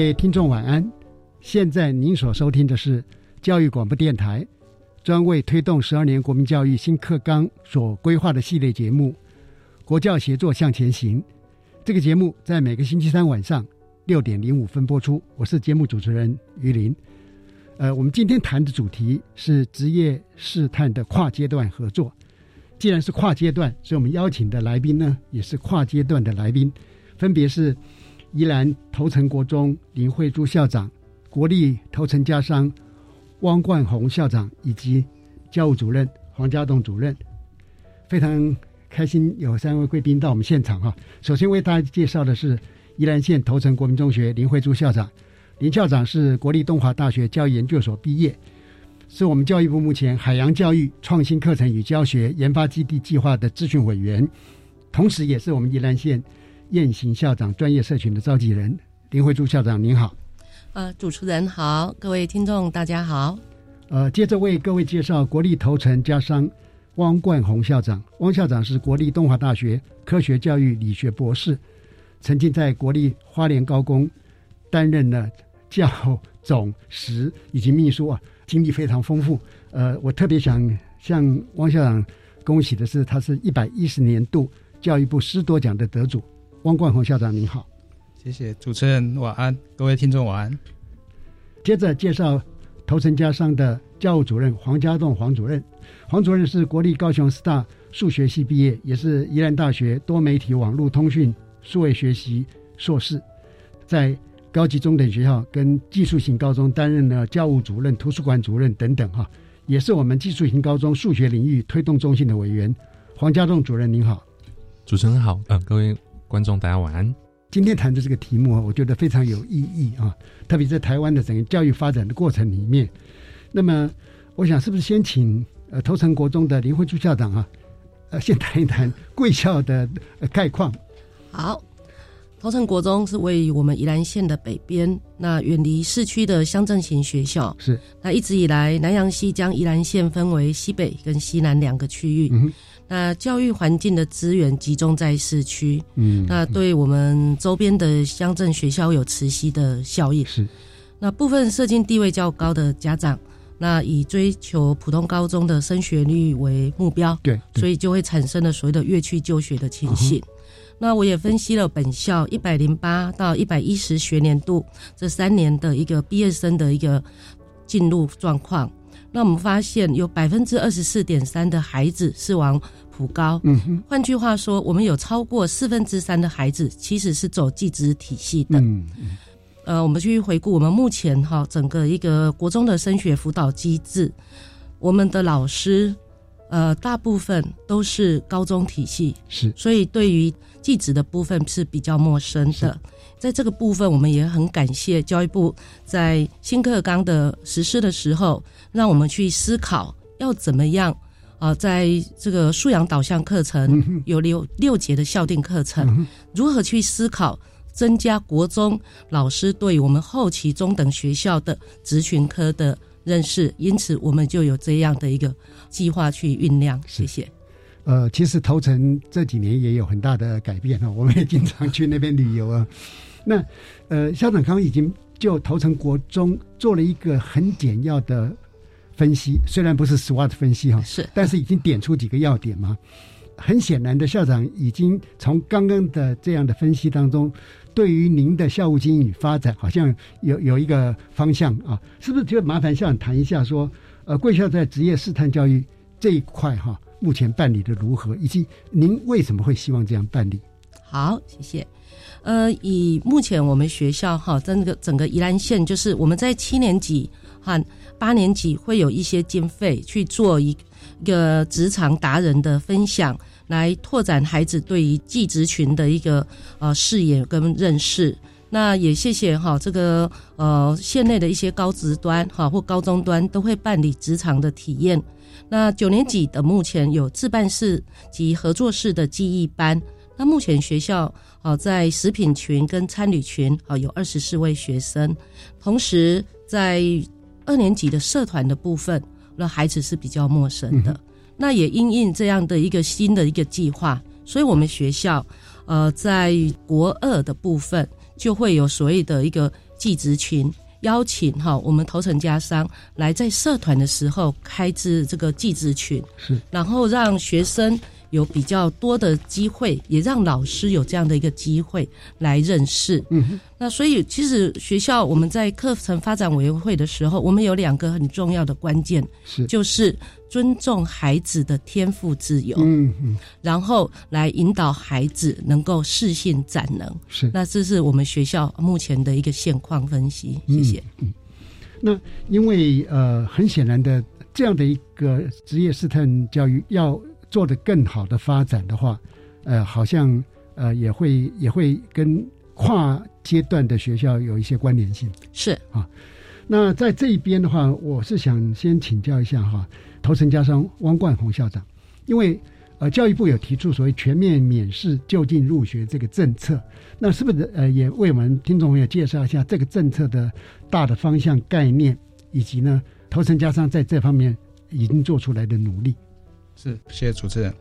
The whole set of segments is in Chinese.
各位听众晚安，现在您所收听的是教育广播电台专为推动十二年国民教育新课纲所规划的系列节目《国教协作向前行》。这个节目在每个星期三晚上六点零五分播出。我是节目主持人于林。呃，我们今天谈的主题是职业试探的跨阶段合作。既然是跨阶段，所以我们邀请的来宾呢，也是跨阶段的来宾，分别是。宜兰头城国中林慧珠校长、国立头城家商汪冠宏校长以及教务主任黄家栋主任，非常开心有三位贵宾到我们现场哈。首先为大家介绍的是宜兰县头城国民中学林慧珠校长，林校长是国立东华大学教育研究所毕业，是我们教育部目前海洋教育创新课程与教学研发基地计划的咨询委员，同时也是我们宜兰县。雁行校长专业社群的召集人林慧珠校长您好，呃，主持人好，各位听众大家好，呃，接着为各位介绍国立头城家商汪冠宏校长，汪校长是国立东华大学科学教育理学博士，曾经在国立花莲高工担任了教总时以及秘书啊，经历非常丰富。呃，我特别想向汪校长恭喜的是，他是一百一十年度教育部师多奖的得主。汪冠宏校长您好，谢谢主持人晚安，各位听众晚安。接着介绍头城家商的教务主任黄家栋黄主任，黄主任是国立高雄师大数学系毕业，也是宜兰大学多媒体网络通讯数位学习硕士，在高级中等学校跟技术型高中担任了教务主任、图书馆主任等等哈，也是我们技术型高中数学领域推动中心的委员。黄家栋主任您好，主持人好，嗯，各位。观众，大家晚安。今天谈的这个题目啊，我觉得非常有意义啊，特别在台湾的整个教育发展的过程里面。那么，我想是不是先请呃头城国中的林慧珠校长啊，呃，先谈一谈贵校的概况。好，头城国中是位于我们宜兰县的北边，那远离市区的乡镇型学校。是。那一直以来，南洋溪将宜兰县分为西北跟西南两个区域。嗯。那教育环境的资源集中在市区，嗯，那对我们周边的乡镇学校有磁吸的效应。是，那部分社经地位较高的家长，那以追求普通高中的升学率为目标，对，所以就会产生了所谓的越区就学的情形。那我也分析了本校一百零八到一百一十学年度这三年的一个毕业生的一个进入状况。那我们发现有百分之二十四点三的孩子是往普高，嗯哼，换句话说，我们有超过四分之三的孩子其实是走寄职体系的。嗯嗯，呃，我们去回顾我们目前哈整个一个国中的升学辅导机制，我们的老师，呃，大部分都是高中体系，是，所以对于寄职的部分是比较陌生的。在这个部分，我们也很感谢教育部在新课纲的实施的时候，让我们去思考要怎么样啊，在这个素养导向课程有六六节的校定课程，如何去思考增加国中老师对我们后期中等学校的职群科的认识，因此我们就有这样的一个计划去酝酿。谢谢。呃，其实头城这几年也有很大的改变啊，我们也经常去那边旅游啊。那呃，校长刚已经就头城国中做了一个很简要的分析，虽然不是 SWOT 分析哈，是，但是已经点出几个要点嘛。很显然的，校长已经从刚刚的这样的分析当中，对于您的校务经营与发展，好像有有一个方向啊，是不是？就麻烦校长谈一下，说呃，贵校在职业试探教育这一块哈，目前办理的如何，以及您为什么会希望这样办理？好，谢谢。呃，以目前我们学校哈，整个整个宜兰县，就是我们在七年级和八年级会有一些经费去做一个职场达人的分享。来拓展孩子对于寄职群的一个呃视野跟认识。那也谢谢哈，这个呃县内的一些高职端哈或高中端都会办理职场的体验。那九年级的目前有自办式及合作式的记忆班。那目前学校啊在食品群跟餐旅群啊有二十四位学生。同时在二年级的社团的部分，那孩子是比较陌生的。那也因应这样的一个新的一个计划，所以我们学校，呃，在国二的部分就会有所谓的一个寄职群，邀请哈我们头层家商来在社团的时候开支这个寄职群，是，然后让学生。有比较多的机会，也让老师有这样的一个机会来认识。嗯，那所以其实学校我们在课程发展委员会的时候，我们有两个很重要的关键，是就是尊重孩子的天赋自由，嗯嗯，然后来引导孩子能够适性展能。是，那这是我们学校目前的一个现况分析。谢谢。嗯，那因为呃，很显然的这样的一个职业试探教育要。做的更好的发展的话，呃，好像呃也会也会跟跨阶段的学校有一些关联性。是啊，那在这一边的话，我是想先请教一下哈，头城家商汪冠宏校长，因为呃教育部有提出所谓全面免试就近入学这个政策，那是不是呃也为我们听众朋友介绍一下这个政策的大的方向概念，以及呢头城家商在这方面已经做出来的努力？是，谢谢主持人。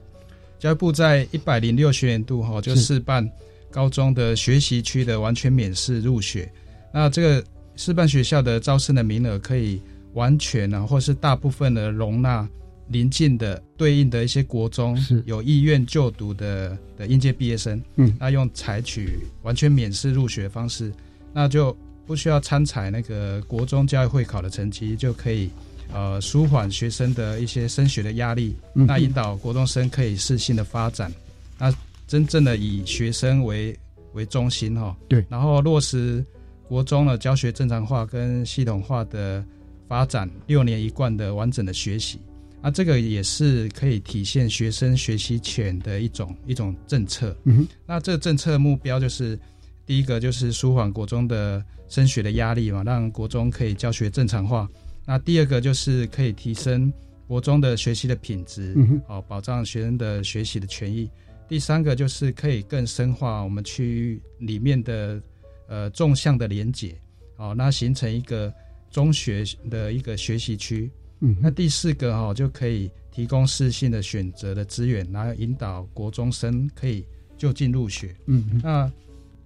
教育部在一百零六学年度哈就试办高中的学习区的完全免试入学。那这个示办学校的招生的名额可以完全呢，或是大部分的容纳临近的对应的一些国中是有意愿就读的的应届毕业生。嗯，那用采取完全免试入学方式，那就不需要参采那个国中教育会考的成绩就可以。呃，舒缓学生的一些升学的压力，那引导国中生可以适性的发展，那真正的以学生为为中心哈。对，然后落实国中的教学正常化跟系统化的发展，六年一贯的完整的学习，那这个也是可以体现学生学习权的一种一种政策。嗯那这个政策目标就是第一个就是舒缓国中的升学的压力嘛，让国中可以教学正常化。那第二个就是可以提升国中的学习的品质，好保障学生的学习的权益。第三个就是可以更深化我们区域里面的呃纵向的连结，好，那形成一个中学的一个学习区。嗯，那第四个哈就可以提供适性的选择的资源，然后引导国中生可以就近入学。嗯，那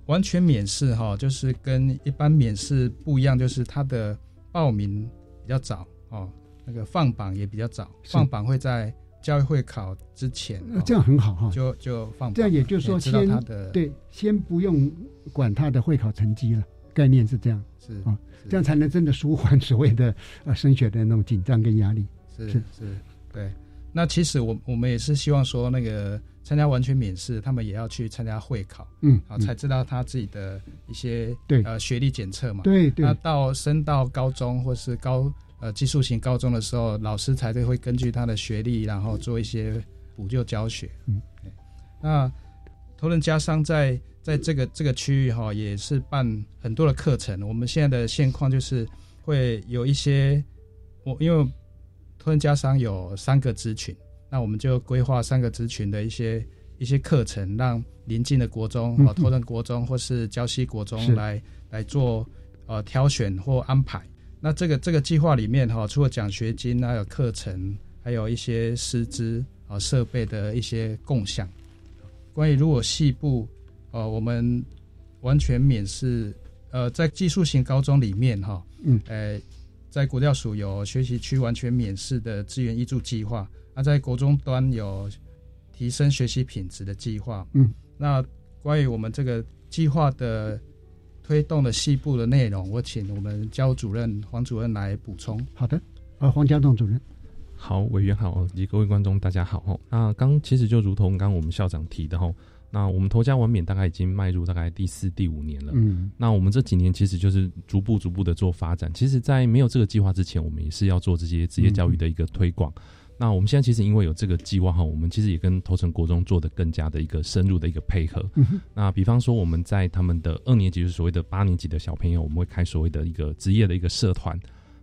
完全免试哈，就是跟一般免试不一样，就是它的报名。比较早哦，那个放榜也比较早，放榜会在教育会考之前，这样很好哈，就就放榜。这样也就是说，先对，先不用管他的会考成绩了，概念是这样，是啊，这样才能真的舒缓所谓的呃升学的那种紧张跟压力。是是，对。那其实我我们也是希望说，那个参加完全免试，他们也要去参加会考，嗯，好，才知道他自己的一些对呃学历检测嘛，对对。那到升到高中或是高呃技术型高中的时候，老师才会根据他的学历，然后做一些补救教学。嗯，那头人家商在在这个这个区域哈，也是办很多的课程。我们现在的现况就是会有一些我因为。托人家商有三个支群，那我们就规划三个职群的一些一些课程，让邻近的国中嗯啊，头城国中或是礁溪国中是来来做呃挑选或安排。那这个这个计划里面哈，除了奖学金，还有课程，还有一些师资啊设备的一些共享。关于如果系部呃，我们完全免试，呃，在技术型高中里面哈，嗯，呃，在国教署有学习区完全免试的资源益助计划，那在国中端有提升学习品质的计划，嗯，那关于我们这个计划的推动的细部的内容，我请我们教务主任黄主任来补充。好的，呃，黄家栋主任，好，委员好，以及各位观众大家好吼。那刚其实就如同刚刚我们校长提的吼，那我们头家完免大概已经迈入大概第四、第五年了。嗯，那我们这几年其实就是逐步、逐步的做发展。其实，在没有这个计划之前，我们也是要做这些职业教育的一个推广。那我们现在其实因为有这个计划哈，我们其实也跟头城国中做的更加的一个深入的一个配合。嗯那比方说我们在他们的二年级，就是所谓的八年级的小朋友，我们会开所谓的一个职业的一个社团。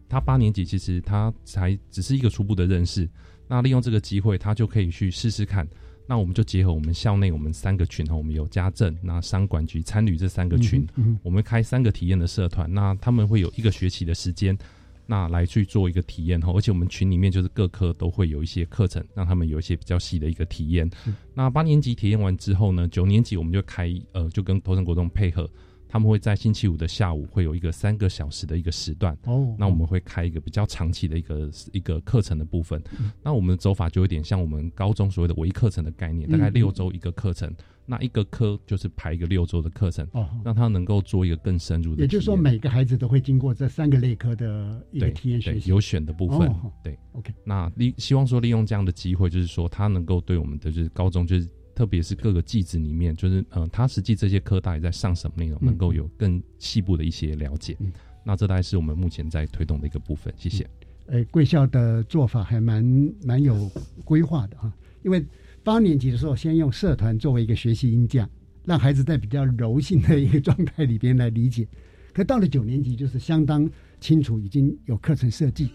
他八年级其实他才只是一个初步的认识，那利用这个机会，他就可以去试试看。那我们就结合我们校内我们三个群哈，我们有家政、那商管局、参旅这三个群，我们开三个体验的社团，那他们会有一个学期的时间，那来去做一个体验哈，而且我们群里面就是各科都会有一些课程，让他们有一些比较细的一个体验。那八年级体验完之后呢，九年级我们就开呃，就跟头城国中配合，他们会在星期五的下午会有一个三个小时的一个时段，哦，那我们会开一个比较长期的一个一个课程的部分。嗯。那我们的走法就有点像我们高中所谓的微课程的概念，嗯大概六周一个课程，那一个科就是排一个六周的课程，哦，让他能够做一个更深入的。也就是说，每个孩子都会经过这三个类科的一个体验学习，有选的部分，哦对，OK，那利希望说利用这样的机会，就是说他能够对我们的就是高中就是。特别是各个季子里面，就是呃，他实际这些科大在上什么内容，嗯能够有更细部的一些了解。嗯那这大概是我们目前在推动的一个部分。谢谢。呃，贵校的做法还蛮蛮有规划的啊，因为八年级的时候，先用社团作为一个学习音架，让孩子在比较柔性的一个状态里边来理解。可到了九年级，就是相当清楚，已经有课程设计。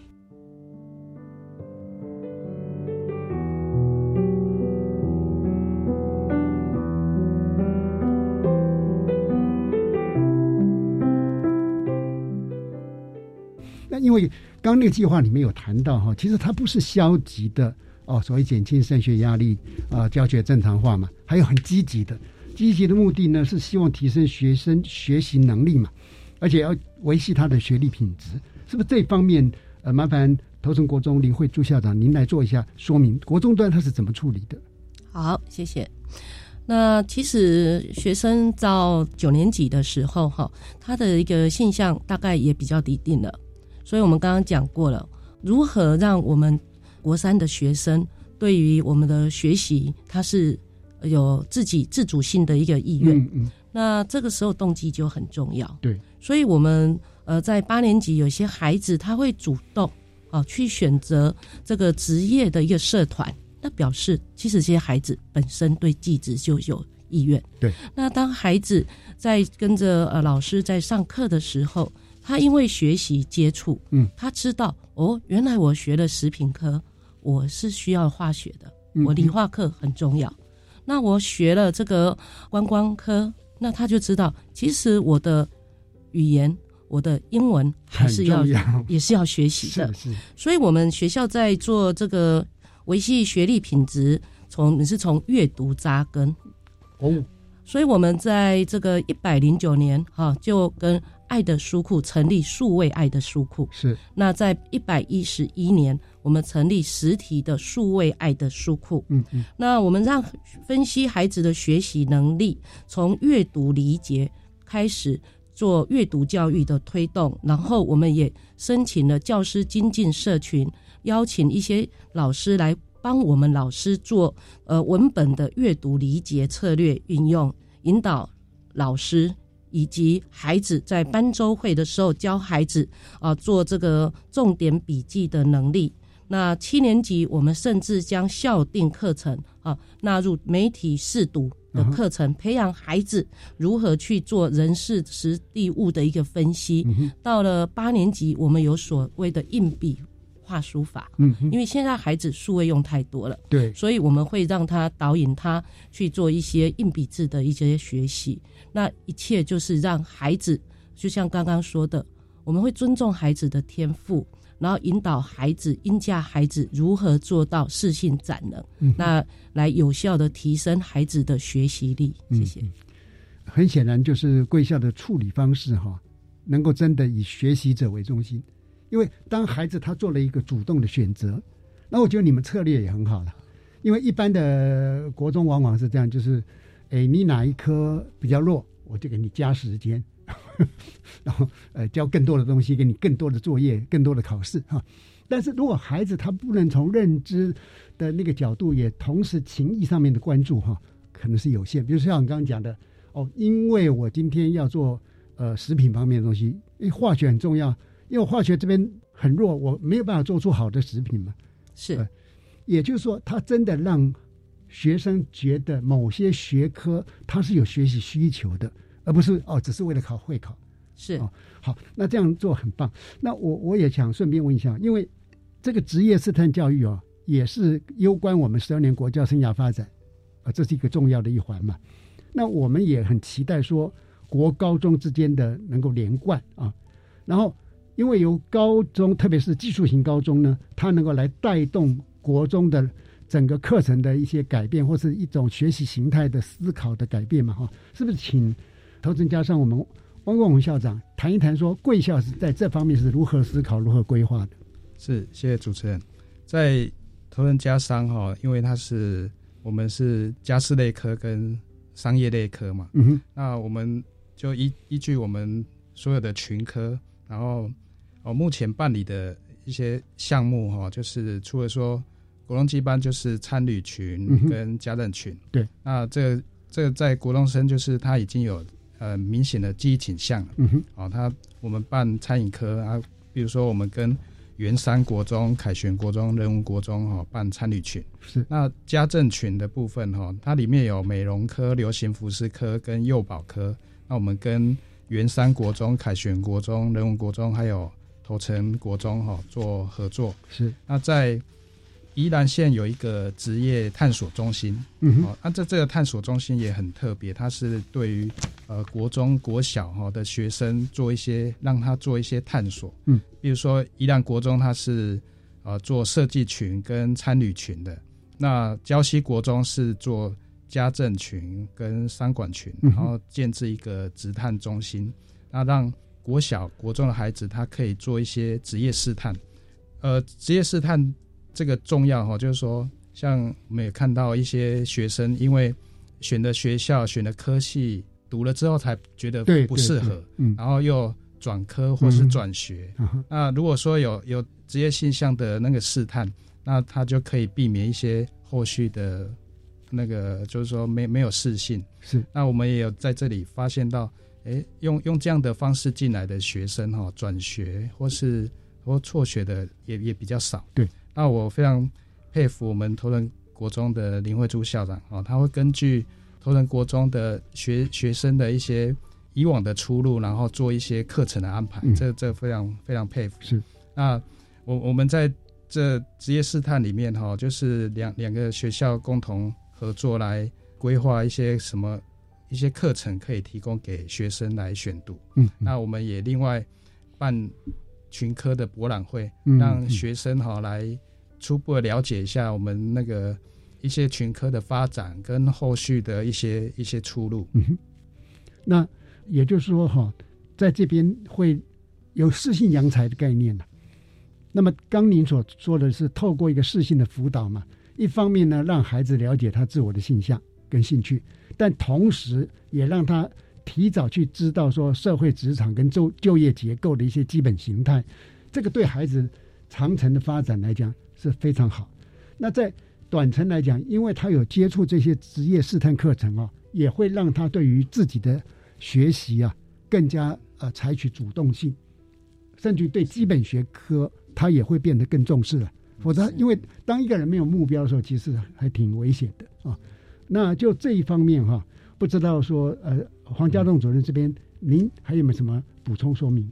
为刚刚那个计划里面有谈到哈，其实它不是消极的哦，所谓减轻升学压力啊、教学正常化嘛，还有很积极的。积极的目的呢是希望提升学生学习能力嘛，而且要维系他的学历品质，是不是这方面？呃，麻烦头城国中林慧朱校长您来做一下说明，国中端他是怎么处理的？好，谢谢。那其实学生到九年级的时候，哈，他的一个现象大概也比较底定了。所以我们刚刚讲过了，如何让我们国三的学生对于我们的学习，他是有自己自主性的一个意愿。嗯嗯，那这个时候动机就很重要。对，所以我们呃在八年级有些孩子他会主动啊、去选择这个职业的一个社团，那表示其实这些孩子本身对技职就有意愿。对，那当孩子在跟着呃老师在上课的时候，他因为学习接触，嗯，他知道哦，原来我学了食品科，我是需要化学的，嗯我理化课很重要。那我学了这个观光科，那他就知道，其实我的语言、我的英文还是要要 也是要学习的。是是，所以我们学校在做这个维系学历品质，从你是从阅读扎根。哦，所以我们在这个一百零九年哈、就跟爱的书库成立数位爱的书库。是那在一百一十一年，我们成立实体的数位爱的书库。嗯嗯，那我们让分析孩子的学习能力，从阅读理解开始做阅读教育的推动，然后我们也申请了教师精进社群，邀请一些老师来帮我们老师做呃文本的阅读理解策略运用，引导老师。以及孩子在班周会的时候教孩子啊、做这个重点笔记的能力，那七年级我们甚至将校定课程啊纳入媒体试读的课程，培养孩子如何去做人事实地物的一个分析。到了八年级，我们有所谓的硬笔画书法，嗯，因为现在孩子数位用太多了，对，所以我们会让他导引他去做一些硬笔字的一些学习。那一切就是让孩子，就像刚刚说的，我们会尊重孩子的天赋，然后引导孩子、应教孩子如何做到适性展能，嗯那来有效的提升孩子的学习力。谢谢。嗯很显然，就是贵校的处理方式哈，能够真的以学习者为中心。因为当孩子他做了一个主动的选择，那我觉得你们策略也很好了。因为一般的国中往往是这样，就是，哎，你哪一科比较弱，我就给你加时间，然后呃教更多的东西，给你更多的作业，更多的考试哈。但是如果孩子他不能从认知的那个角度，也同时情谊上面的关注哈，可能是有限。比如说像你刚刚讲的。哦，因为我今天要做呃食品方面的东西，因为化学很重要，因为化学这边很弱，我没有办法做出好的食品嘛。是，呃、也就是说，他真的让学生觉得某些学科他是有学习需求的，而不是哦只是为了考会考。是哦，好，那这样做很棒。那我我也想顺便问一下，因为这个职业试探教育哦，也是攸关我们十二年国教生涯发展啊、呃，这是一个重要的一环嘛。那我们也很期待说国高中之间的能够连贯啊，然后因为由高中，特别是技术型高中呢，它能够来带动国中的整个课程的一些改变，或是一种学习形态的思考的改变嘛，哈，是不是？请投资加上我们汪光宏校长谈一谈，说贵校是在这方面是如何思考、如何规划的？是，谢谢主持人。在投人加商哈，因为它是我们是家事类科跟商业类科嘛，嗯哼，那我们就依依据我们所有的群科，然后哦，目前办理的一些项目哈，就是除了说国中基班就是参旅群跟家政群，嗯、对，那这个这个在国中生就是他已经有呃明显的记忆倾向了，嗯哼，哦，他我们办餐饮科啊，比如说我们跟圆山国中、凯旋国中、人文国中哈、哦、办参旅群，是。那家政群的部分哈、哦，它里面有美容科、流行服饰科跟幼保科。那我们跟圆山国中、凯旋国中、人文国中还有头城国中哈、哦、做合作。是。那在宜兰县有一个职业探索中心，嗯哦，那这这个探索中心也很特别，它是对于呃国中国小哈的学生做一些让他做一些探索，嗯，比如说宜兰国中它是呃做设计群跟参旅群的，那礁溪国中是做家政群跟商管群，嗯然后建制一个直探中心，那让国小国中的孩子他可以做一些职业试探，呃，职业试探。这个重要哈，就是说，像我们也看到一些学生，因为选的学校、选的科系，读了之后才觉得不适合，嗯，然后又转科或是转学。嗯、那如果说有有职业性向的那个试探，那他就可以避免一些后续的那个，就是说没没有适性。是。那我们也有在这里发现到，哎，用用这样的方式进来的学生哈，转学或是或辍学的也也比较少。对。那我非常佩服我们头人国中的林慧珠校长哦，他会根据头人国中的学学生的一些以往的出路，然后做一些课程的安排，嗯、这这非常非常佩服。是，那我我们在这职业试探里面哈，就是两两个学校共同合作来规划一些什么一些课程可以提供给学生来选读。嗯，那我们也另外办群科的博览会，嗯、让学生哈来。初步的了解一下我们那个一些群科的发展跟后续的一些一些出路。嗯哼，那也就是说哈，在这边会有适性扬才的概念了。那么刚您所说的是透过一个适性的辅导嘛，一方面呢让孩子了解他自我的性向跟兴趣，但同时也让他提早去知道说社会职场跟就就业结构的一些基本形态，这个对孩子长程的发展来讲。是非常好。那在短程来讲，因为他有接触这些职业试探课程哦，也会让他对于自己的学习啊更加呃采取主动性，甚至对基本学科他也会变得更重视了。否则，因为当一个人没有目标的时候，其实还挺危险的啊。那就这一方面哈，不知道说呃黄家栋主任这边，您还有没有什么补充说明？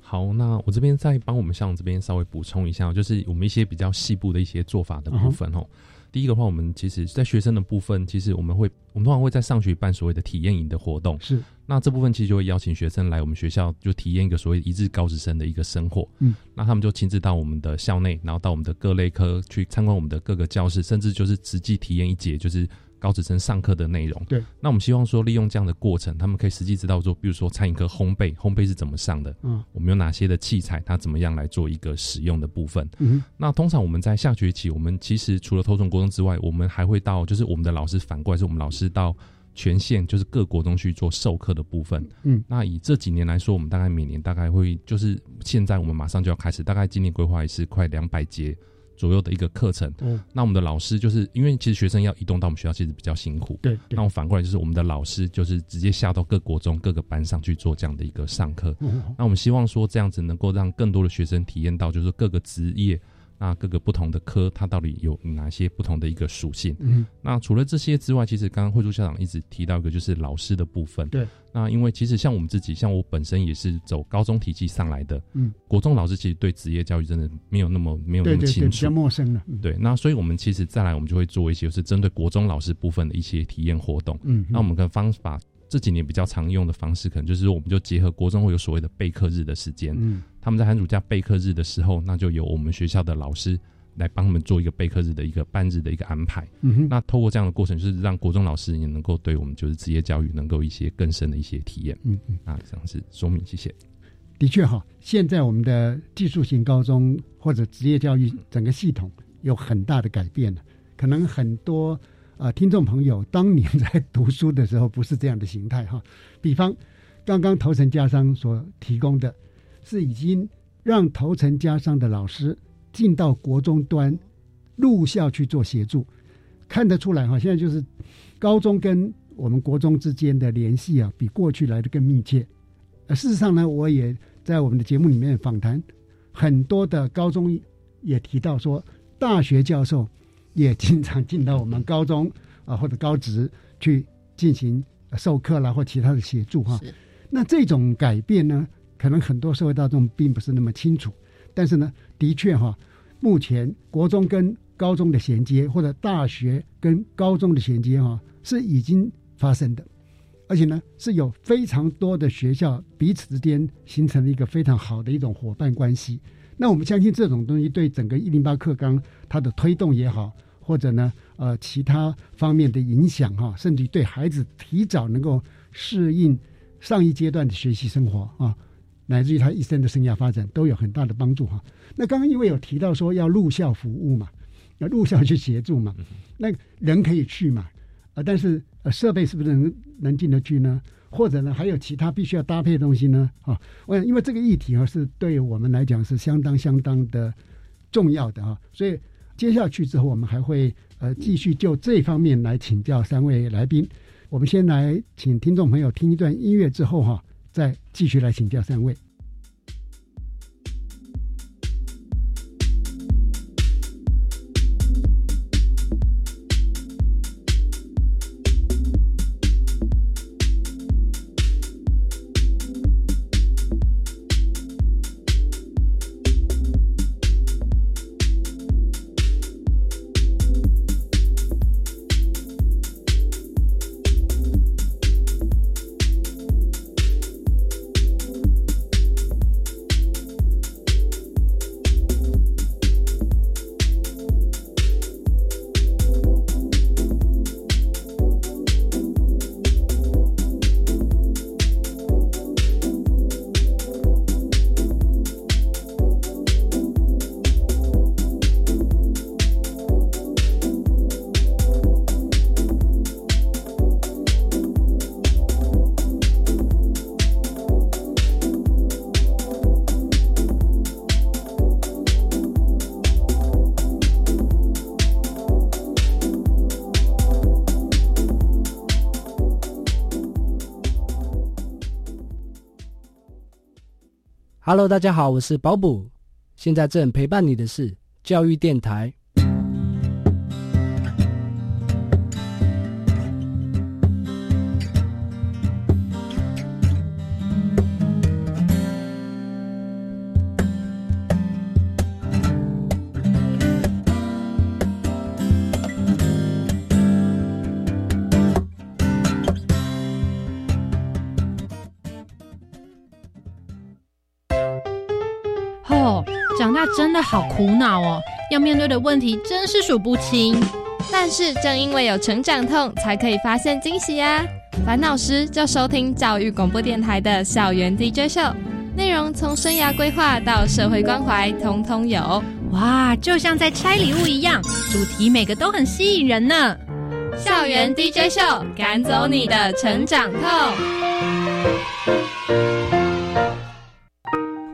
好，那我这边再帮我们校长这边稍微补充一下，就是我们一些比较细部的一些做法的部分哦。第一个话，我们其实在学生的部分，其实我们会，我们通常会在上学办所谓的体验营的活动。是，那这部分其实就会邀请学生来我们学校，就体验一个所谓一日高职生的一个生活。嗯，那他们就亲自到我们的校内，然后到我们的各类科去参观我们的各个教室，甚至就是实际体验一节，就是。高职生上课的内容，对，那我们希望说利用这样的过程，他们可以实际知道说，比如说餐饮课烘焙，烘焙是怎么上的，嗯，我们有哪些的器材，它怎么样来做一个使用的部分，嗯，那通常我们在下学期，我们其实除了头重国中之外，我们还会到，就是我们的老师反过来是我们老师到全县，就是各国中去做授课的部分，嗯，那以这几年来说，我们大概每年大概会，就是现在我们马上就要开始，大概今年规划也是快两百节。左右的一个课程，嗯，那我们的老师就是因为其实学生要移动到我们学校其实比较辛苦，对，那我反过来就是我们的老师就是直接下到各国中各个班上去做这样的一个上课，那我们希望说这样子能够让更多的学生体验到就是各个职业。那各个不同的科，它到底有哪些不同的一个属性？嗯，那除了这些之外，其实刚刚慧珠校长一直提到一个，就是老师的部分。对，那因为其实像我们自己，像我本身也是走高中体系上来的，嗯，国中老师其实对职业教育真的没有那么没有那么清楚，比较陌生了。对，那所以我们其实再来，我们就会做一些是针对国中老师部分的一些体验活动。嗯，那我们跟方法。这几年比较常用的方式，可能就是我们就结合国中会有所谓的备课日的时间，嗯，他们在寒暑假备课日的时候，那就由我们学校的老师。来帮他们做一个备课日的一个半日的一个安排。嗯哼，那透过这样的过程，就是让国中老师也能够对我们就是职业教育能够一些更深的一些体验。嗯嗯，啊，这样是说明，谢谢。的确哈，现在我们的技术型高中或者职业教育整个系统有很大的改变了。可能很多呃听众朋友当年在读书的时候不是这样的形态哈。比方刚刚头层家商所提供的，是已经让头层家商的老师。进到国中端，入校去做协助，看得出来哈，现在就是高中跟我们国中之间的联系啊，比过去来的更密切。而事实上呢，我也在我们的节目里面访谈很多的高中，也提到说，大学教授也经常进到我们高中啊或者高职去进行授课啦或其他的协助哈。那这种改变呢，可能很多社会大众并不是那么清楚。但是呢，的确哈，目前国中跟高中的衔接，或者大学跟高中的衔接哈，是已经发生的，而且呢，是有非常多的学校彼此之间形成了一个非常好的一种伙伴关系。那我们相信这种东西对整个一零八课纲它的推动也好，或者呢，呃，其他方面的影响哈，甚至对孩子提早能够适应上一阶段的学习生活啊。乃至于他一生的生涯发展都有很大的帮助哈。那刚刚因为有提到说要入校服务嘛，要入校去协助嘛，那人可以去嘛，啊，但是呃设备是不是能能进得去呢？或者呢还有其他必须要搭配的东西呢？啊，我想因为这个议题啊是对我们来讲是相当相当的重要的啊，所以接下去之后我们还会呃继续就这方面来请教三位来宾。我们先来请听众朋友听一段音乐之后哈。再继续来请教三位。Hello，大家好，我是保姆，现在正陪伴你的是教育电台。苦恼哦，要面对的问题真是数不清。但是正因为有成长痛，才可以发现惊喜呀！烦恼时就收听教育广播电台的校园 DJ 秀，内容从生涯规划到社会关怀，通通有。哇，就像在拆礼物一样，主题每个都很吸引人呢。校园 DJ 秀，赶走你的成长痛。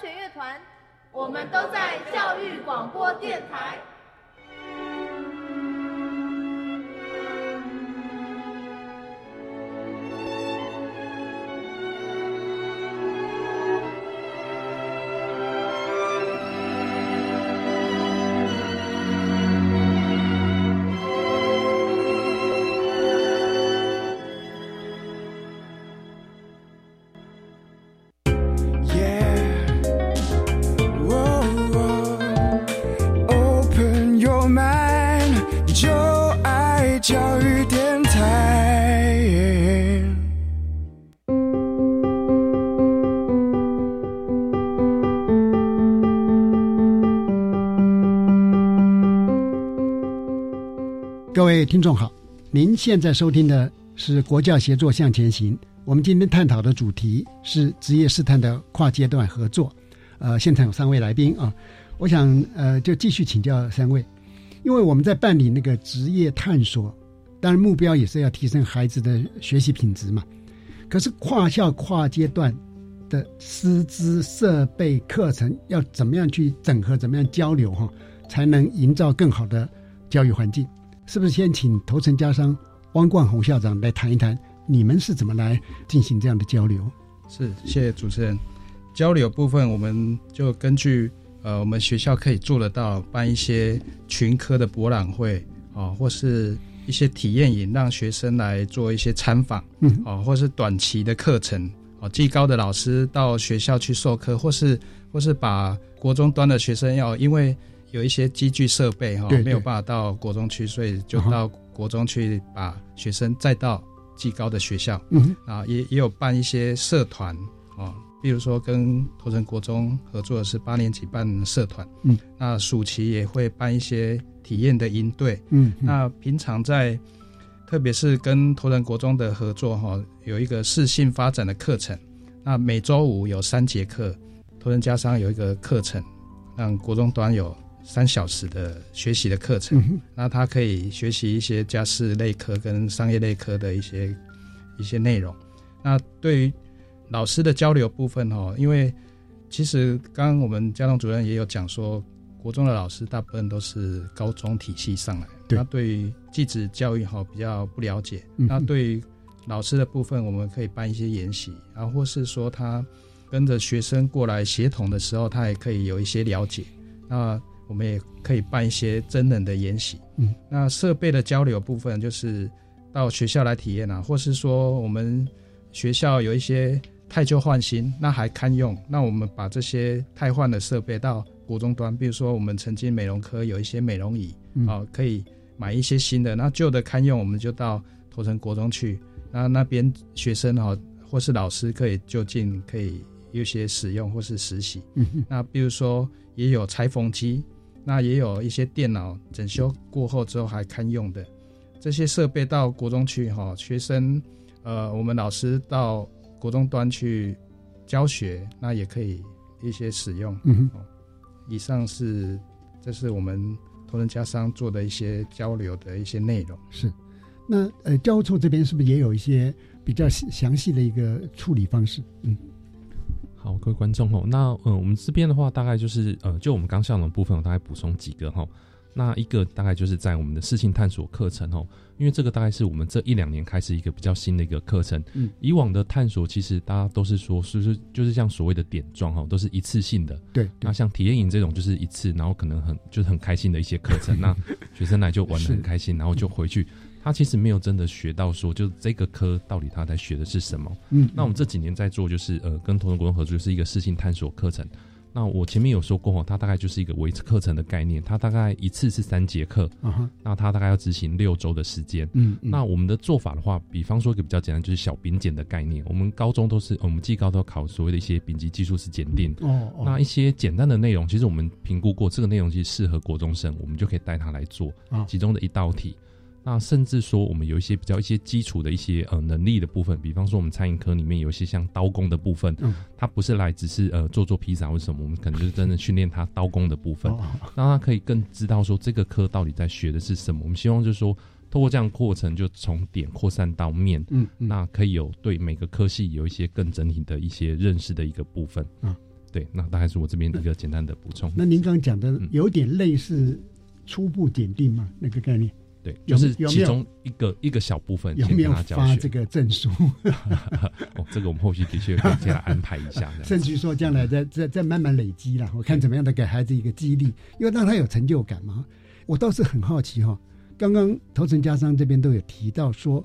学乐团我们都在教育广播电台。位听众好，您现在收听的是国教协作向前行。我们今天探讨的主题是职业试探的跨阶段合作。呃，现场有三位来宾啊，我想呃就继续请教三位，因为我们在办理那个职业探索，当然目标也是要提升孩子的学习品质嘛。可是跨校跨阶段的师资、设备、课程要怎么样去整合，怎么样交流哈，才能营造更好的教育环境？是不是先请头城家商汪冠宏校长来谈一谈，你们是怎么来进行这样的交流？是，谢谢主持人。交流部分，我们就根据呃，我们学校可以做得到，办一些群科的博览会啊，或是一些体验营，让学生来做一些参访，嗯，啊，或是短期的课程，啊，技高的老师到学校去授课，或是或是把国中端的学生要因为。有一些机具设备哈，没有办法到国中去，所以就到国中去把学生再到技高的学校。嗯，啊，也也有办一些社团啊，比如说跟头城国中合作的是八年级办社团。嗯，那暑期也会办一些体验的营队。嗯，那平常在，特别是跟头城国中的合作哈，有一个适性发展的课程。那每周五有三节课，头城家商有一个课程，让国中端有。三小时的学习的课程，那他可以学习一些家事类科跟商业类科的一些一些内容。那对于老师的交流部分哈，因为其实刚刚我们家长主任也有讲说，国中的老师大部分都是高中体系上来，那对于继职教育哈比较不了解。那对于老师的部分，我们可以办一些研习，然后或是说他跟着学生过来协同的时候，他也可以有一些了解。那我们也可以办一些真人的研习，嗯，那设备的交流部分就是到学校来体验啊，或是说我们学校有一些太旧换新，那还堪用，那我们把这些太换的设备到国中端，比如说我们曾经美容科有一些美容椅，啊，可以买一些新的，那旧的堪用，我们就到头城国中去，那那边学生哈或是老师可以就近可以有些使用或是实习，嗯，那比如说也有裁缝机。那也有一些电脑整修过后之后还堪用的这些设备到国中去哈，学生呃，我们老师到国中端去教学，那也可以一些使用。嗯哼，以上是这是我们同仁家商做的一些交流的一些内容。是，那呃，教务处这边是不是也有一些比较详细的一个处理方式？嗯。好，各位观众哦，那呃，我们这边的话，大概就是呃，就我们刚上的部分，我大概补充几个哈。那一个大概就是在我们的事情探索课程哦，因为这个大概是我们这一两年开始一个比较新的一个课程。嗯，以往的探索其实大家都是说，是不是就是像所谓的点状哈，都是一次性的。对。那像体验营这种就是一次，然后可能很就是很开心的一些课程，那学生来就玩的很开心，然后就回去。他其实没有真的学到说，就这个科到底他在学的是什么。嗯。那我们这几年在做就是呃，跟同仁国中合作，就是一个事情探索课程。那我前面有说过哈，它大概就是一个维持课程的概念，它大概一次是三节课，那它大概要执行六周的时间。嗯，那我们的做法的话，比方说一个比较简单，就是小丙检的概念。我们高中都是，我们技高都要考所谓的一些丙级技术是检定。哦哦。那一些简单的内容，其实我们评估过，这个内容其实适合国中生，我们就可以带他来做其中的一道题。那甚至说，我们有一些比较一些基础的一些呃能力的部分，比方说我们餐饮科里面有一些像刀工的部分，嗯，它不是来只是呃做做披萨或什么，我们可能就是真的训练他刀工的部分，让他可以更知道说这个科到底在学的是什么。我们希望就是说，透过这样过程，就从点扩散到面，嗯，那可以有对每个科系有一些更整体的一些认识的一个部分。嗯，对，那大概是我这边一个简单的补充。那您刚刚讲的有点类似初步检定嘛？那个概念。对，就是其中一个一个小部分，有没有发这个证书？哦，这个我们后续的确可以这样安排一下。甚至说将来再再再慢慢累积了，我看怎么样的给孩子一个激励，因为让他有成就感嘛。我倒是很好奇哈，刚刚头城家商这边都有提到说，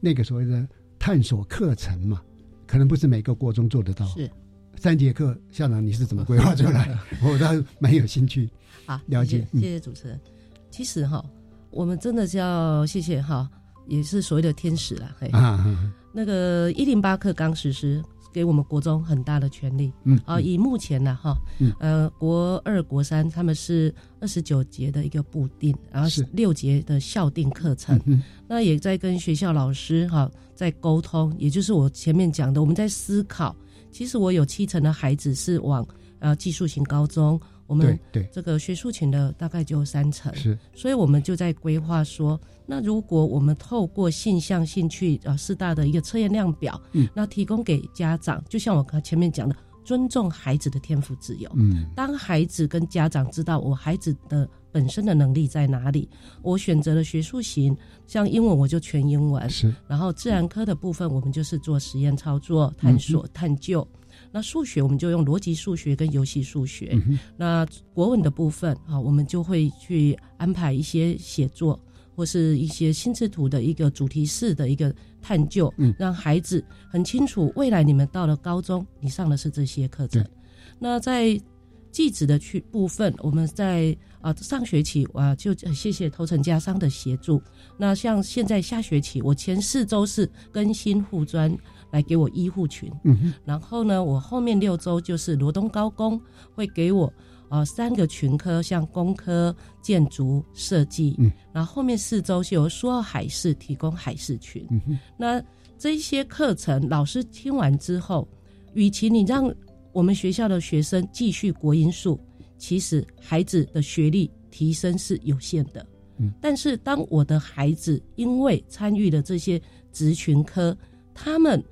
那个所谓的探索课程嘛，可能不是每个国中做得到。是三节课，校长你是怎么规划出来？我倒蛮有兴趣。好，了解，谢谢主持人。其实哈。我们真的是要谢谢哈，也是所谓的天使啦。嘿，那个一零八课纲实施，给我们国中很大的权利。嗯，啊，以目前呢哈，呃，国二、国三他们是二十九节的一个布定，然后是六节的校定课程。那也在跟学校老师哈在沟通，也就是我前面讲的，我们在思考。其实我有七成的孩子是往呃技术型高中。我们对这个学术群的大概就三成，是，所以我们就在规划说，那如果我们透过性向兴趣呃四大的一个测验量表，嗯，那提供给家长，就像我刚前面讲的，尊重孩子的天赋自由，嗯，当孩子跟家长知道我孩子的本身的能力在哪里，我选择了学术型，像英文我就全英文，是，然后自然科的部分我们就是做实验操作、探索、探究。那数学我们就用逻辑数学跟游戏数学，那国文的部分啊，我们就会去安排一些写作或是一些心智图的一个主题式的一个探究，让孩子很清楚未来你们到了高中，你上的是这些课程。那在记子的去部分，我们在啊上学期啊就谢谢头城家商的协助。那像现在下学期，我前四周是更新护专。来给我医护群，嗯然后呢，我后面六周就是罗东高工会给我呃三个群科，像工科、建筑设计，嗯，然后后面四周是由苏澳海事提供海事群，嗯那这些课程老师听完之后，与其你让我们学校的学生继续国音数，其实孩子的学历提升是有限的，嗯，但是当我的孩子因为参与了这些职群科，他们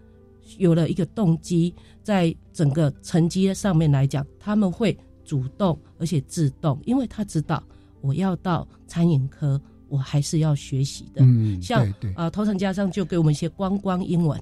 有了一个动机，在整个成绩上面来讲，他们会主动而且自动，因为他知道我要到餐饮科，我还是要学习的。嗯，像啊，头层加上就给我们一些光光英文，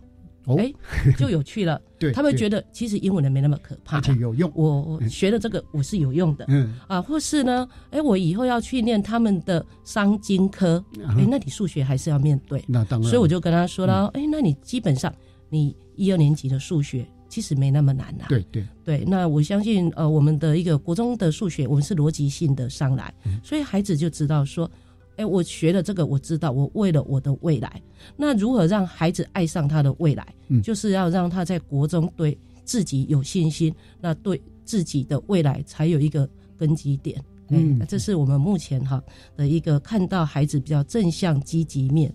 哎，就有趣了。对，他们觉得其实英文的没那么可怕，而且有用。我我学的这个我是有用的。嗯啊，或是呢，哎，我以后要去念他们的商经科，哎，那你数学还是要面对。那当然。所以我就跟他说了，哎，那你基本上。你一二年级的数学其实没那么难呐。对对对，那我相信呃，我们的一个国中的数学，我们是逻辑性的上来，所以孩子就知道说，哎，我学了这个，我知道我为了我的未来，那如何让孩子爱上他的未来？嗯，就是要让他在国中对自己有信心，那对自己的未来才有一个根基点。嗯，这是我们目前哈的一个看到孩子比较正向积极面。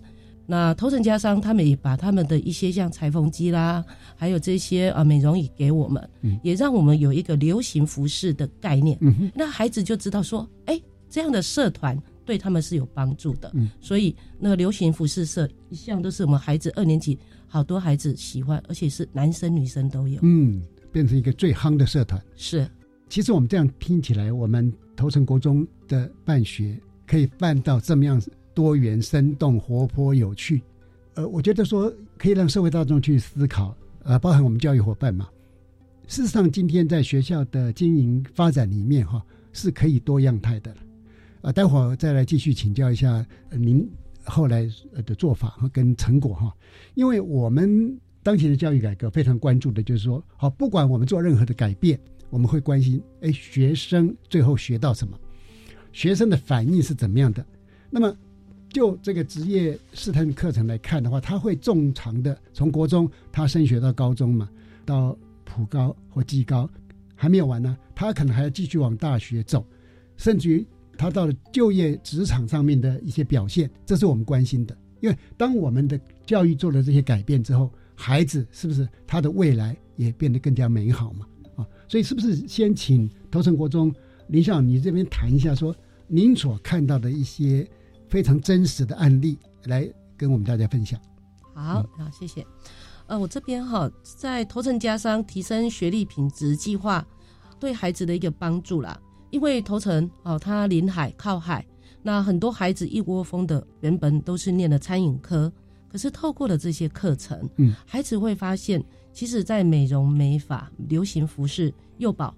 那头层家商他们也把他们的一些像裁缝机啦，还有这些啊美容椅给我们，嗯也让我们有一个流行服饰的概念。嗯那孩子就知道说，哎，这样的社团对他们是有帮助的。嗯所以那个流行服饰社一向都是我们孩子二年级好多孩子喜欢，而且是男生女生都有。嗯，变成一个最夯的社团。是，其实我们这样听起来，我们头城国中的办学可以办到这么样多元、生动、活泼、有趣。呃，我觉得说可以让社会大众去思考，呃，包含我们教育伙伴嘛。事实上，今天在学校的经营发展里面，哈，是可以多样态的。啊，待会儿再来继续请教一下、您后来的做法和跟成果哈，因为我们当前的教育改革非常关注的就是说，好，不管我们做任何的改变，我们会关心，哎，学生最后学到什么，学生的反应是怎么样的。那么，就这个职业试探课程来看的话，他会正常的从国中他升学到高中嘛，到普高或技高，还没有完呢，他可能还要继续往大学走，甚至于他到了就业职场上面的一些表现，这是我们关心的。因为当我们的教育做了这些改变之后，孩子是不是他的未来也变得更加美好嘛？啊，所以是不是先请头城国中林校你这边谈一下，说您所看到的一些非常真实的案例，来跟我们大家分享。好，好，谢谢。呃，我这边哈，在头城家商提升学历品质计划对孩子的一个帮助啦。因为头城哦，它临海靠海，那很多孩子一窝蜂的原本都是念的餐饮科，可是透过了这些课程，嗯，孩子会发现，其实在美容美发、流行服饰、幼保。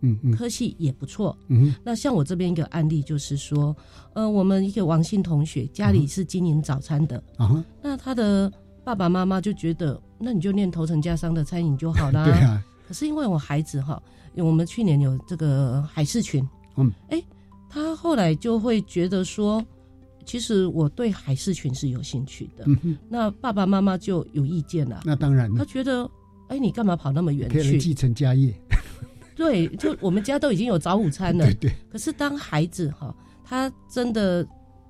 嗯嗯，科系也不错。嗯，那像我这边一个案例就是说，呃，我们一个王姓同学家里是经营早餐的，啊，那他的爸爸妈妈就觉得，那你就念头城家商的餐饮就好啦。对啊。可是因为我孩子哈，我们去年有这个海事群，嗯，哎，他后来就会觉得说，其实我对海事群是有兴趣的。嗯哼，那爸爸妈妈就有意见了。那当然了他觉得，哎，你干嘛跑那么远去？继承家业。对，就我们家都已经有早午餐了。对对。可是当孩子哈，他真的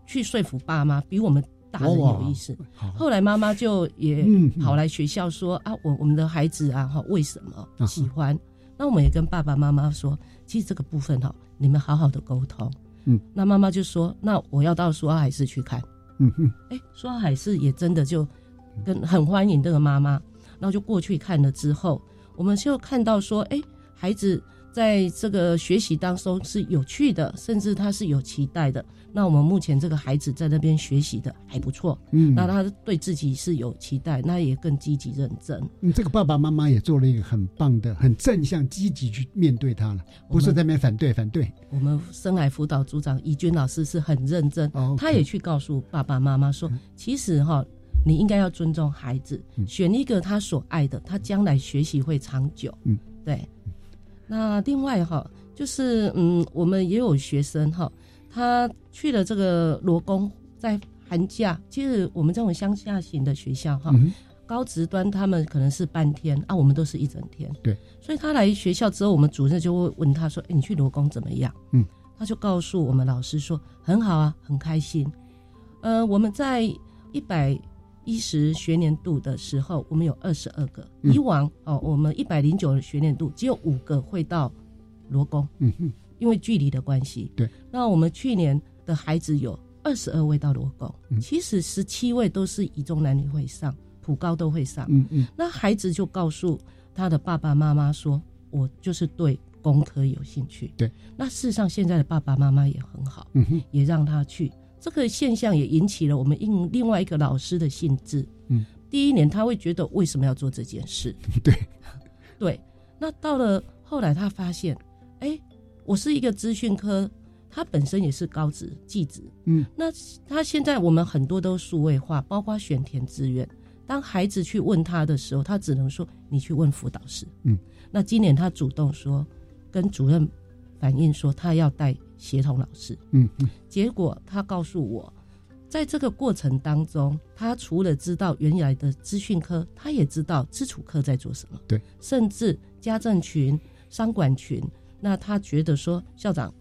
去说服爸妈，比我们大人有意思。后来妈妈就也嗯跑来学校说、啊，我我们的孩子啊哈，为什么啊喜欢？那我们也跟爸爸妈妈说，其实这个部分哈，你们好。好。的沟通。嗯。那妈妈就说，那我要到苏澳海市去看。嗯哼。哎，苏澳海市也真的就跟很欢迎这个妈妈，然后就过去看了之后，我们就看到说，哎。孩子在这个学习当中是有趣的，甚至他是有期待的。那我们目前这个孩子在那边学习的还不错，嗯那他对自己是有期待，那也更积极认真。嗯，这个爸爸妈妈也做了一个很棒的、很正向、积极去面对他了，不是在那边反对反对。我们深海辅导组长怡君老师是很认真，哦 okay 他也去告诉爸爸妈妈说，其实哈。你应该要尊重孩子，选一个他所爱的，他将来学习会长久。嗯，对。那另外哈，就是嗯，我们也有学生哈，他去了这个罗工，在寒假，其实我们这种乡下型的学校哈，嗯高职端他们可能是半天啊，我们都是一整天。对，所以他来学校之后，我们主任就会问他说：“哎，你去罗工怎么样？”嗯，他就告诉我们老师说：“很好啊，很开心。”呃，我们在一百一十学年度的时候，我们有二十二个。嗯以往哦，我们一百零九学年度只有五个会到罗工，嗯哼，因为距离的关系。对，那我们去年的孩子有二十二位到罗工，嗯其实十七位都是以中男女会上，普高都会上。嗯嗯，那孩子就告诉他的爸爸妈妈说：“我就是对工科有兴趣。”对，那事实上现在的爸爸妈妈也很好，嗯哼，也让他去。这个现象也引起了我们另另外一个老师的兴致。嗯，第一年他会觉得为什么要做这件事？对，对。那到了后来，他发现，哎，我是一个资讯科，他本身也是高职、技职。嗯，那他现在我们很多都数位化，包括选填志愿。当孩子去问他的时候，他只能说：“你去问辅导师。”嗯，那今年他主动说，跟主任反映说他要带协同老师。嗯嗯，结果他告诉我，在这个过程当中，他除了知道原来的资讯科，他也知道基础科在做什么。对，甚至家政群、商管群，那他觉得说校长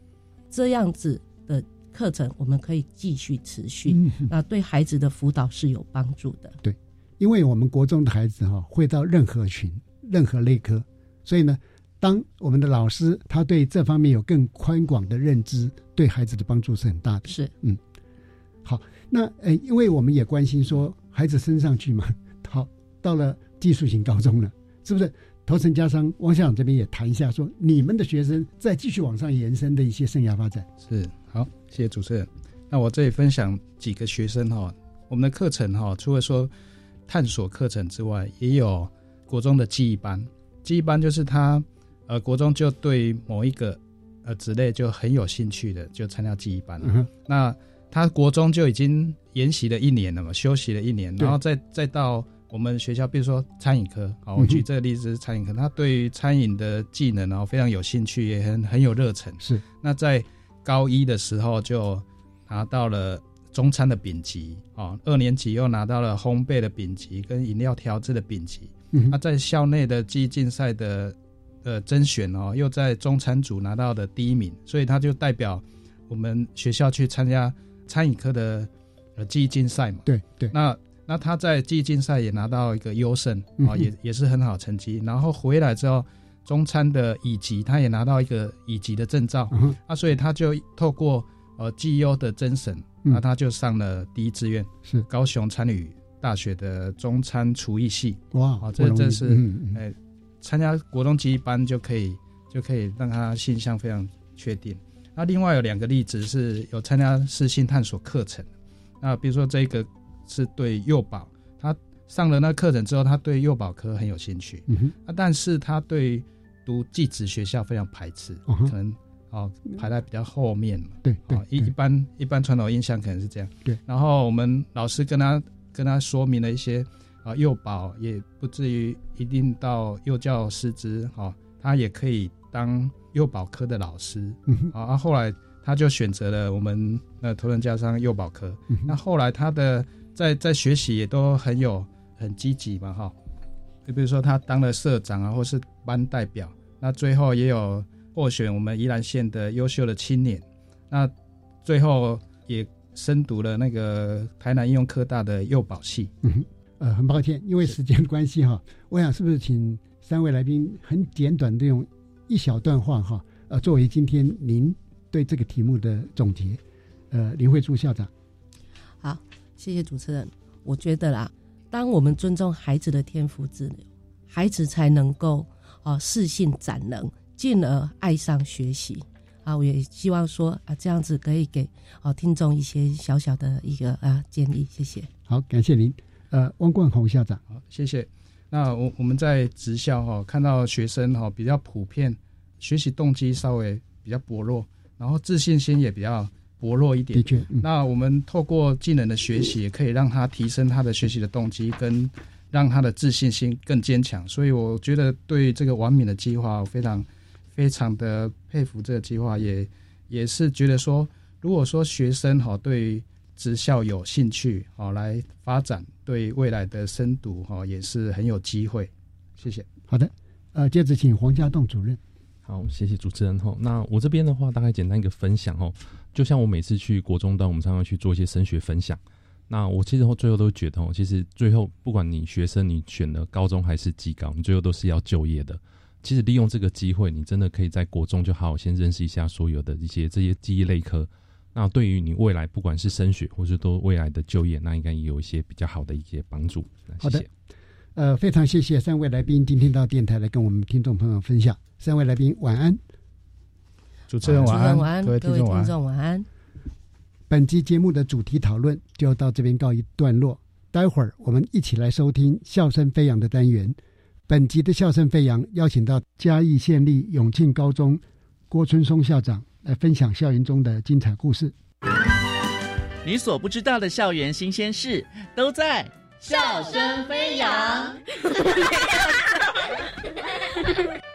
这样子的课程我们可以继续持续，嗯那对孩子的辅导是有帮助的。对，因为我们国中的孩子哈、会到任何群、任何类科，所以呢，当我们的老师他对这方面有更宽广的认知，对孩子的帮助是很大的。是，嗯，好，那呃，因为我们也关心说孩子升上去嘛，好，到了技术型高中了，是不是？头层家商汪校长这边也谈一下，说你们的学生再继续往上延伸的一些生涯发展。是好，谢谢主持人。那我这里分享几个学生哈，我们的课程哈，除了说探索课程之外，也有国中的记忆班。记忆班就是他呃国中就对某一个呃职类就很有兴趣的，就参加记忆班了。嗯那他国中就已经研习了一年了嘛，休息了一年，然后再再到我们学校，比如说餐饮科，好，我举这个例子是餐饮科，他对于餐饮的技能然后非常有兴趣，也很很有热忱。是，那在高一的时候就拿到了中餐的丙级，哦，二年级又拿到了烘焙的丙级跟饮料调制的丙级。嗯哼那在校内的记忆竞赛的呃甄选哦，又在中餐组拿到的第一名，所以他就代表我们学校去参加餐饮科的呃技艺竞赛嘛。对对，那那他在技艺竞赛也拿到一个优胜啊、嗯也 也是很好成绩。然后回来之后，中餐的乙级他也拿到一个乙级的证照，嗯啊，所以他就透过呃绩优的甄审，嗯那他就上了第一志愿，是高雄参与大学的中餐厨艺系。哇这这是嗯嗯哎、参加国中技艺班就可以就可以让他性向非常确定。那另外有两个例子是有参加视性探索课程，那比如说这个是对幼保，他上了那课程之后，他对幼保科很有兴趣，嗯哼啊，但是他对读寄职学校非常排斥，嗯可能哦排在比较后面嘛。对对哦，一一般一般传统印象可能是这样。对，然后我们老师跟他跟他说明了一些啊，幼保也不至于一定到幼教师资，哦，他也可以当幼保科的老师。嗯啊，啊后来他就选择了我们呃头人家商幼保科。嗯那后来他的在在学习也都很有很积极嘛，哈。就比如说他当了社长啊，或是班代表，那最后也有获选我们宜兰县的优秀的青年，那最后也深读了那个台南应用科大的幼保系。呃，很抱歉，因为时间关系哈，我想是不是请三位来宾很简短的用一小段话哈，呃，作为今天您对这个题目的总结，呃，林慧珠校长。好，谢谢主持人。我觉得啦，当我们尊重孩子的天赋自由，孩子才能够啊适性展能，进而爱上学习。啊，我也希望说啊，这样子可以给啊听众一些小小的一个啊建议，谢谢。好，感谢您。呃，汪冠宏校长。好，谢谢。那我我们在职校哈、看到学生哈、比较普遍，学习动机稍微比较薄弱，然后自信心也比较薄弱一点。的确，嗯那我们透过技能的学习，也可以让他提升他的学习的动机，跟让他的自信心更坚强。所以我觉得对这个完美的计划，我非常非常的佩服这个计划，也也是觉得说，如果说学生哈对于职校有兴趣，好来发展，对未来的深读哈也是很有机会。谢谢。好的，呃，接着请黄家栋主任。好，谢谢主持人哈。那我这边的话，大概简单一个分享哦，就像我每次去国中端，我们常常去做一些升学分享。那我其实后最后都觉得哦，其实最后不管你学生你选了高中还是技高，你最后都是要就业的。其实利用这个机会，你真的可以在国中就好好先认识一下所有的一些这些记忆类科。那对于你未来不管是升学或是都未来的就业，那应该也有一些比较好的一些帮助。那好的谢谢。，呃，非常谢谢三位来宾今天到电台来跟我们听众朋友分享。三位来宾晚安。主持人晚安，晚安，各位听听众晚安。晚安。本期节目的主题讨论就到这边告一段落。待会儿我们一起来收听笑声飞扬的单元。本集的笑声飞扬邀请到嘉义县立永庆高中郭春松校长来分享校园中的精彩故事。你所不知道的校园新鲜事都在笑声飞扬。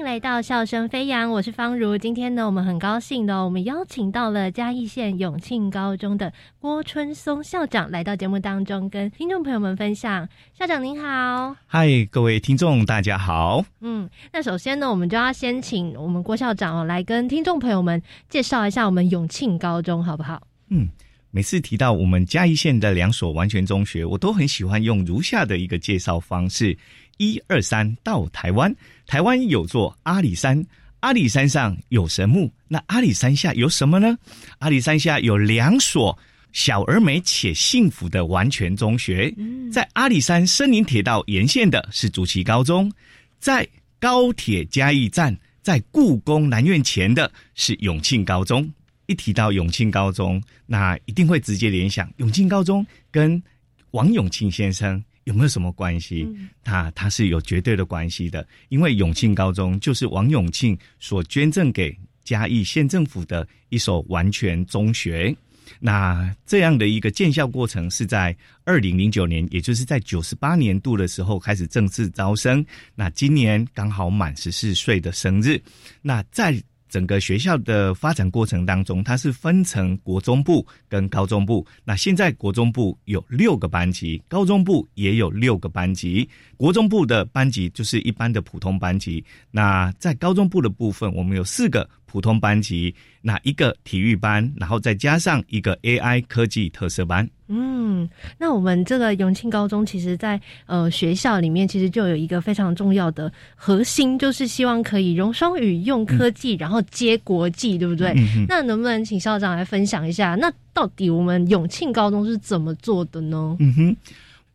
欢迎来来到笑声飞扬，我是方如。今天呢，我们很高兴的，我们邀请到了嘉义县永庆高中的郭春松校长来到节目当中，跟听众朋友们分享。校长您好，嗨，各位听众大家好。嗯，那首先呢，我们就要先请我们郭校长哦，来跟听众朋友们介绍一下我们永庆高中，好不好？嗯，每次提到我们嘉义县的两所完全中学，我都很喜欢用如下的一个介绍方式。一二三到台湾，台湾有座阿里山，阿里山上有神木，那阿里山下有什么呢？阿里山下有两所小而美且幸福的完全中学，在阿里山森林铁道沿线的是竹崎高中，在高铁嘉义站，在故宫南院前的是永庆高中。一提到永庆高中，那一定会直接联想永庆高中跟王永庆先生。有没有什么关系？他他是有绝对的关系的，因为永庆高中就是王永庆所捐赠给嘉义县政府的一所完全中学。那这样的一个建校过程是在二零零九年，也就是在九十八年度的时候开始正式招生。那今年刚好满十四岁的生日。那在整个学校的发展过程当中，它是分成国中部跟高中部。那现在国中部有六个班级，高中部也有六个班级。国中部的班级就是一般的普通班级。那在高中部的部分，我们有四个普通班级，那一个体育班，然后再加上一个 AI 科技特色班。嗯，那我们这个永庆高中，其实，在呃学校里面，其实就有一个非常重要的核心，就是希望可以融双语、用科技，然后接国际，对不对？那能不能请校长来分享一下，那到底我们永庆高中是怎么做的呢？嗯哼，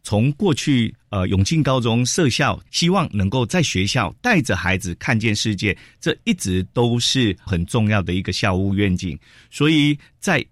从过去呃永庆高中设校，希望能够在学校带着孩子看见世界，这一直都是很重要的一个校务愿景，所以在。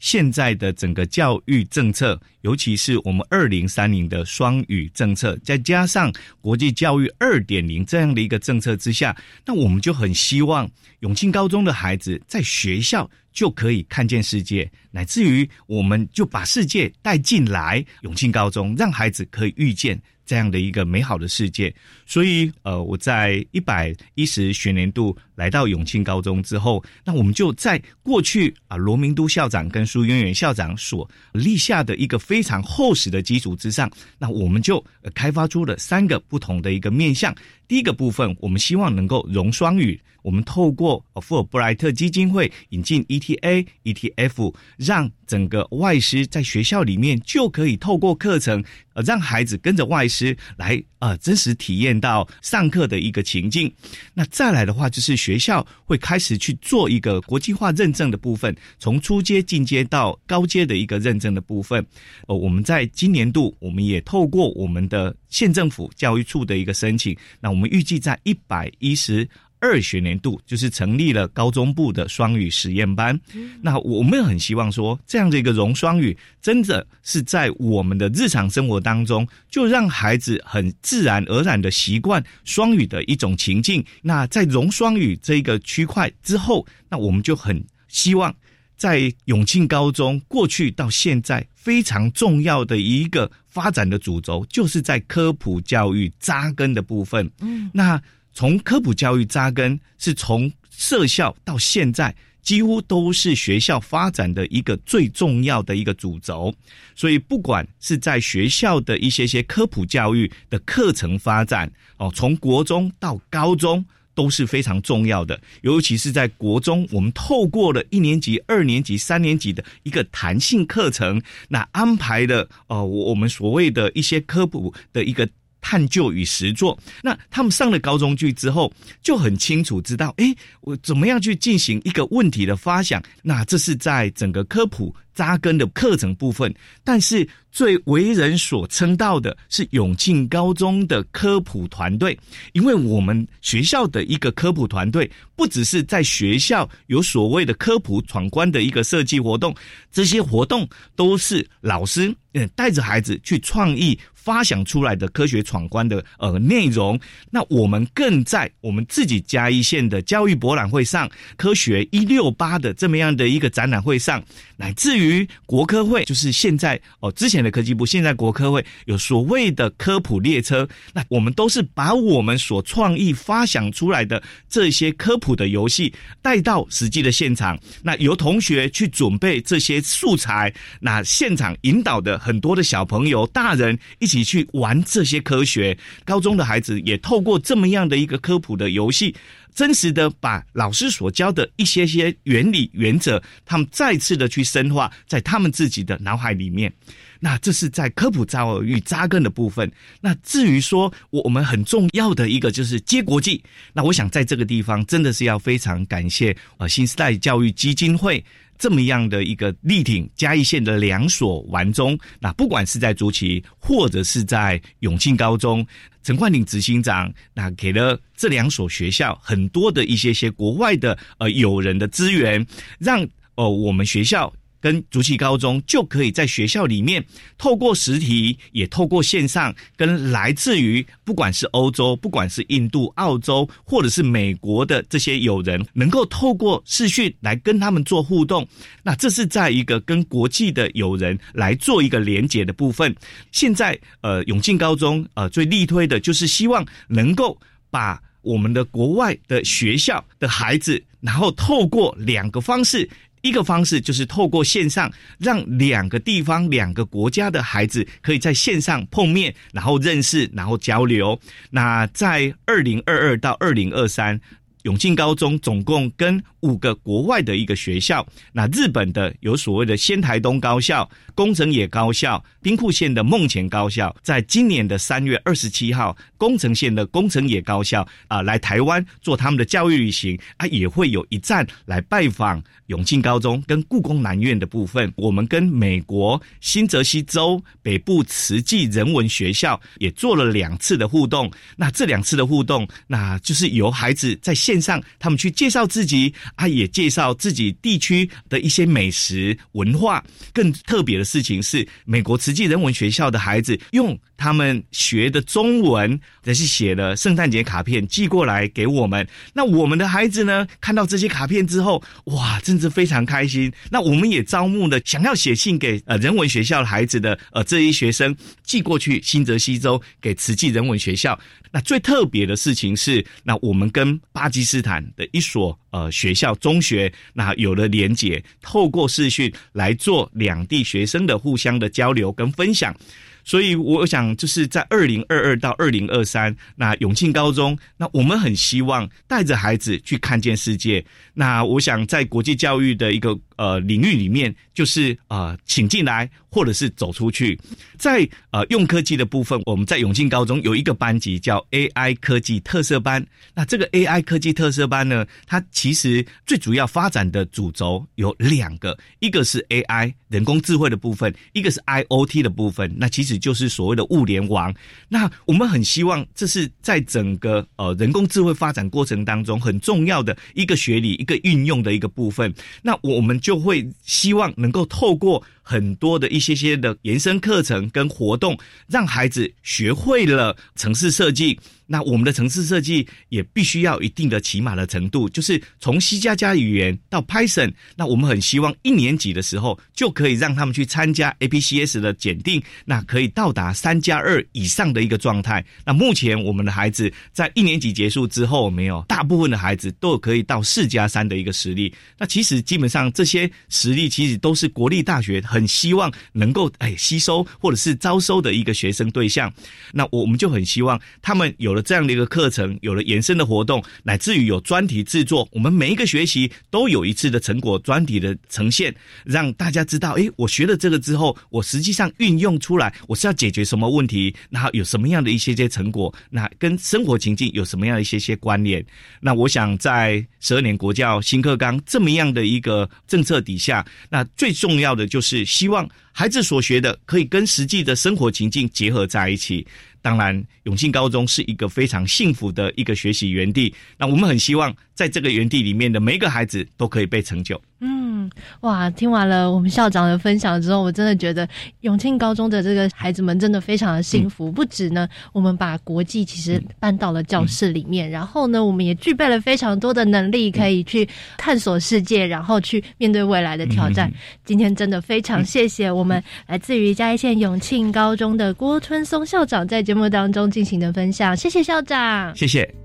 现在的整个教育政策，尤其是我们二零三零的双语政策，再加上国际教育二点零这样的一个政策之下，那我们就很希望永庆高中的孩子在学校就可以看见世界，乃至于我们就把世界带进来永庆高中，让孩子可以遇见。这样的一个美好的世界，所以呃，我在一百一十学年度来到永庆高中之后，那我们就在过去啊罗明都校长跟苏渊源校长所立下的一个非常厚实的基础之上，那我们就开发出了三个不同的一个面向。第一个部分，我们希望能够融双语，我们透过富尔布莱特基金会引进 ETA、ETF，让整个外师在学校里面就可以透过课程，呃，让孩子跟着外师来，呃，真实体验到上课的一个情境。那再来的话，就是学学校会开始去做一个国际化认证的部分，从初阶进阶到高阶的一个认证的部分。呃，我们在今年度，我们也透过我们的县政府教育处的一个申请，那。我们预计在一百一十二学年度，就是成立了高中部的双语实验班。那我们很希望说，这样的一个融双语，真的是在我们的日常生活当中，就让孩子很自然而然的习惯双语的一种情境。那在融双语这一个区块之后，那我们就很希望。在永庆高中过去到现在非常重要的一个发展的主轴，就是在科普教育扎根的部分。嗯，那从科普教育扎根，是从设校到现在，几乎都是学校发展的一个最重要的一个主轴。所以，不管是在学校的一些些科普教育的课程发展，哦，从国中到高中。都是非常重要的，尤其是在国中，我们透过了一年级、二年级、三年级的一个弹性课程，那安排的呃，我们所谓的一些科普的一个探究与实作，那他们上了高中去之后，就很清楚知道，哎，我怎么样去进行一个问题的发想，那这是在整个科普。扎根的课程部分，但是最为人所称道的是永庆高中的科普团队，因为我们学校的一个科普团队，不只是在学校有所谓的科普闯关的一个设计活动，这些活动都是老师嗯带着孩子去创意发想出来的科学闯关的呃内容。那我们更在我们自己嘉义县的教育博览会上，科学一六八的这么样的一个展览会上，乃至于。于国科会，就是现在哦之前的科技部，现在国科会有所谓的科普列车，那我们都是把我们所创意发想出来的这些科普的游戏带到实际的现场，那由同学去准备这些素材，那现场引导的很多的小朋友、大人一起你去玩这些科学，高中的孩子也透过这么样的一个科普的游戏。真实的把老师所教的一些些原理原则，他们再次的去深化在他们自己的脑海里面。那这是在科普教育扎根的部分。那至于说我们很重要的一个就是接国际，那我想在这个地方真的是要非常感谢呃新时代教育基金会。这么样的一个力挺嘉义县的两所完中，那不管是在竹崎或者是在永庆高中，陈冠廷执行长那给了这两所学校很多的一些些国外的呃友人的资源，让哦我们学校。跟竹崎高中就可以在学校里面透过实体，也透过线上，跟来自于不管是欧洲、不管是印度、澳洲，或者是美国的这些友人，能够透过视讯来跟他们做互动。那这是在一个跟国际的友人来做一个连接的部分。现在呃，永庆高中呃最力推的就是希望能够把我们的国外的学校的孩子，然后透过两个方式。一个方式就是透过线上，让两个地方、两个国家的孩子可以在线上碰面，然后认识，然后交流。那在二零二二到二零二三。永庆高中总共跟五个国外的一个学校，那日本的有所谓的仙台东高校、工程野高校、兵库县的梦前高校，在今年的三月二十七号，工程县的工程野高校啊来台湾做他们的教育旅行啊，也会有一站来拜访永庆高中跟故宫南院的部分。我们跟美国新泽西州北部慈济人文学校也做了两次的互动，那这两次的互动，那就是由孩子在线。上，他们去介绍自己啊，也介绍自己地区的一些美食文化。更特别的事情是，美国慈济人文学校的孩子用他们学的中文，也是写了圣诞节卡片寄过来给我们。那我们的孩子呢，看到这些卡片之后，哇，真是非常开心。那我们也招募了想要写信给呃人文学校的孩子的呃这一学生寄过去新泽西州给慈济人文学校。那最特别的事情是，那我们跟巴基斯坦的一所呃学校中学，那有了连接，透过视讯来做两地学生的互相的交流跟分享。所以我想，就是在二零二二到二零二三，那永庆高中，那我们很希望带着孩子去看见世界。那我想，在国际教育的一个呃领域里面，就是呃请进来，或者是走出去。在呃用科技的部分，我们在永庆高中有一个班级叫 AI 科技特色班。那这个 AI 科技特色班呢，它其实最主要发展的主轴有两个，一个是 AI 人工智慧的部分，一个是 IOT 的部分。那其实就是所谓的物联网。那我们很希望，这是在整个呃人工智慧发展过程当中很重要的一个学理、一个运用的一个部分。那我们就就会希望能够透过很多的一些些的延伸课程跟活动，让孩子学会了城市设计。那我们的城市设计也必须要一定的起码的程度，就是从 C 加加语言到 Python。那我们很希望一年级的时候就可以让他们去参加 APCS 的检定，那可以到达三加二以上的一个状态。那目前我们的孩子在一年级结束之后，没有大部分的孩子都可以到四加三的一个实力。那其实基本上这些实力其实都是国立大学很希望能够哎吸收或者是招收的一个学生对象。那我们就很希望他们有了。这样的一个课程，有了延伸的活动，乃至于有专题制作，我们每一个学习都有一次的成果专题的呈现，让大家知道，诶，我学了这个之后，我实际上运用出来，我是要解决什么问题，那有什么样的一些些成果，那跟生活情境有什么样的一些些关联？那我想在十二年国教新课纲这么样的一个政策底下，那最重要的就是希望孩子所学的可以跟实际的生活情境结合在一起。当然，永庆高中是一个非常幸福的一个学习园地。那我们很希望，在这个园地里面的每一个孩子都可以被成就。嗯。嗯，哇！听完了我们校长的分享之后，我真的觉得永庆高中的这个孩子们真的非常的幸福。不止呢，我们把国际其实搬到了教室里面，然后呢，我们也具备了非常多的能力，可以去探索世界，然后去面对未来的挑战。今天真的非常谢谢我们来自于嘉义县永庆高中的郭春松校长在节目当中进行的分享，谢谢校长，谢谢。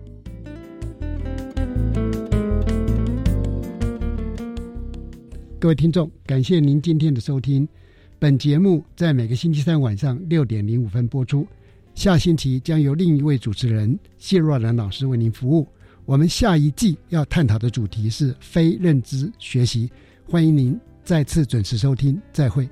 各位听众，感谢您今天的收听。本节目在每个星期三晚上六点零五分播出。下星期将由另一位主持人谢若兰老师为您服务。我们下一季要探讨的主题是非认知学习，欢迎您再次准时收听。再会。